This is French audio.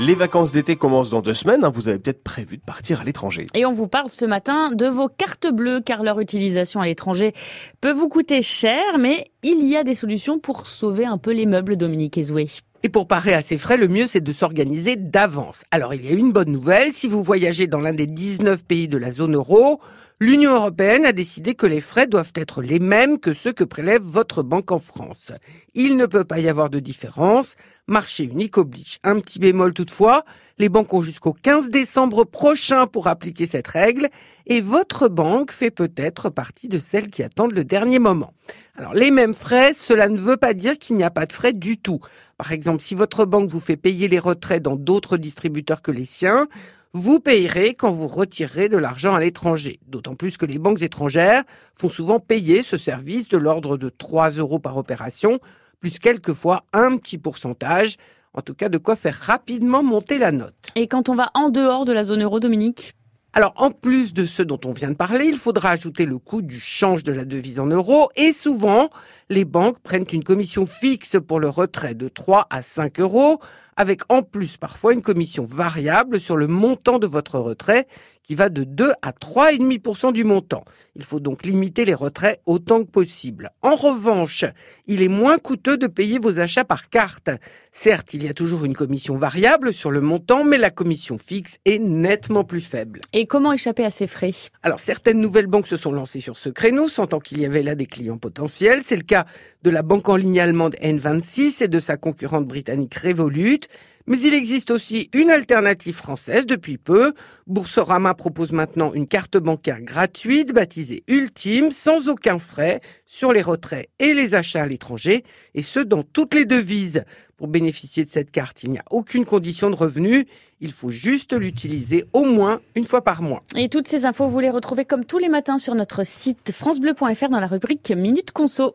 Les vacances d'été commencent dans deux semaines. hein. Vous avez peut-être prévu de partir à l'étranger. Et on vous parle ce matin de vos cartes bleues, car leur utilisation à l'étranger peut vous coûter cher, mais il y a des solutions pour sauver un peu les meubles, Dominique Ezoué. Et pour parer à ces frais, le mieux c'est de s'organiser d'avance. Alors il y a une bonne nouvelle, si vous voyagez dans l'un des 19 pays de la zone euro, l'Union européenne a décidé que les frais doivent être les mêmes que ceux que prélève votre banque en France. Il ne peut pas y avoir de différence, marché unique oblige. Un petit bémol toutefois, les banques ont jusqu'au 15 décembre prochain pour appliquer cette règle et votre banque fait peut-être partie de celles qui attendent le dernier moment. Alors les mêmes frais, cela ne veut pas dire qu'il n'y a pas de frais du tout. Par exemple, si votre banque vous fait payer les retraits dans d'autres distributeurs que les siens, vous payerez quand vous retirerez de l'argent à l'étranger. D'autant plus que les banques étrangères font souvent payer ce service de l'ordre de 3 euros par opération, plus quelquefois un petit pourcentage. En tout cas, de quoi faire rapidement monter la note. Et quand on va en dehors de la zone euro, Dominique? Alors, en plus de ce dont on vient de parler, il faudra ajouter le coût du change de la devise en euros. Et souvent, les banques prennent une commission fixe pour le retrait de 3 à 5 euros avec en plus parfois une commission variable sur le montant de votre retrait qui va de 2 à 3,5% du montant. Il faut donc limiter les retraits autant que possible. En revanche, il est moins coûteux de payer vos achats par carte. Certes, il y a toujours une commission variable sur le montant, mais la commission fixe est nettement plus faible. Et comment échapper à ces frais? Alors certaines nouvelles banques se sont lancées sur ce créneau, sentant qu'il y avait là des clients potentiels. C'est le cas de la banque en ligne allemande N26 et de sa concurrente britannique Revolut. Mais il existe aussi une alternative française depuis peu. Boursorama propose maintenant une carte bancaire gratuite baptisée Ultime sans aucun frais sur les retraits et les achats à l'étranger et ce dans toutes les devises. Pour bénéficier de cette carte, il n'y a aucune condition de revenu. Il faut juste l'utiliser au moins une fois par mois. Et toutes ces infos, vous les retrouvez comme tous les matins sur notre site francebleu.fr dans la rubrique Minute Conso.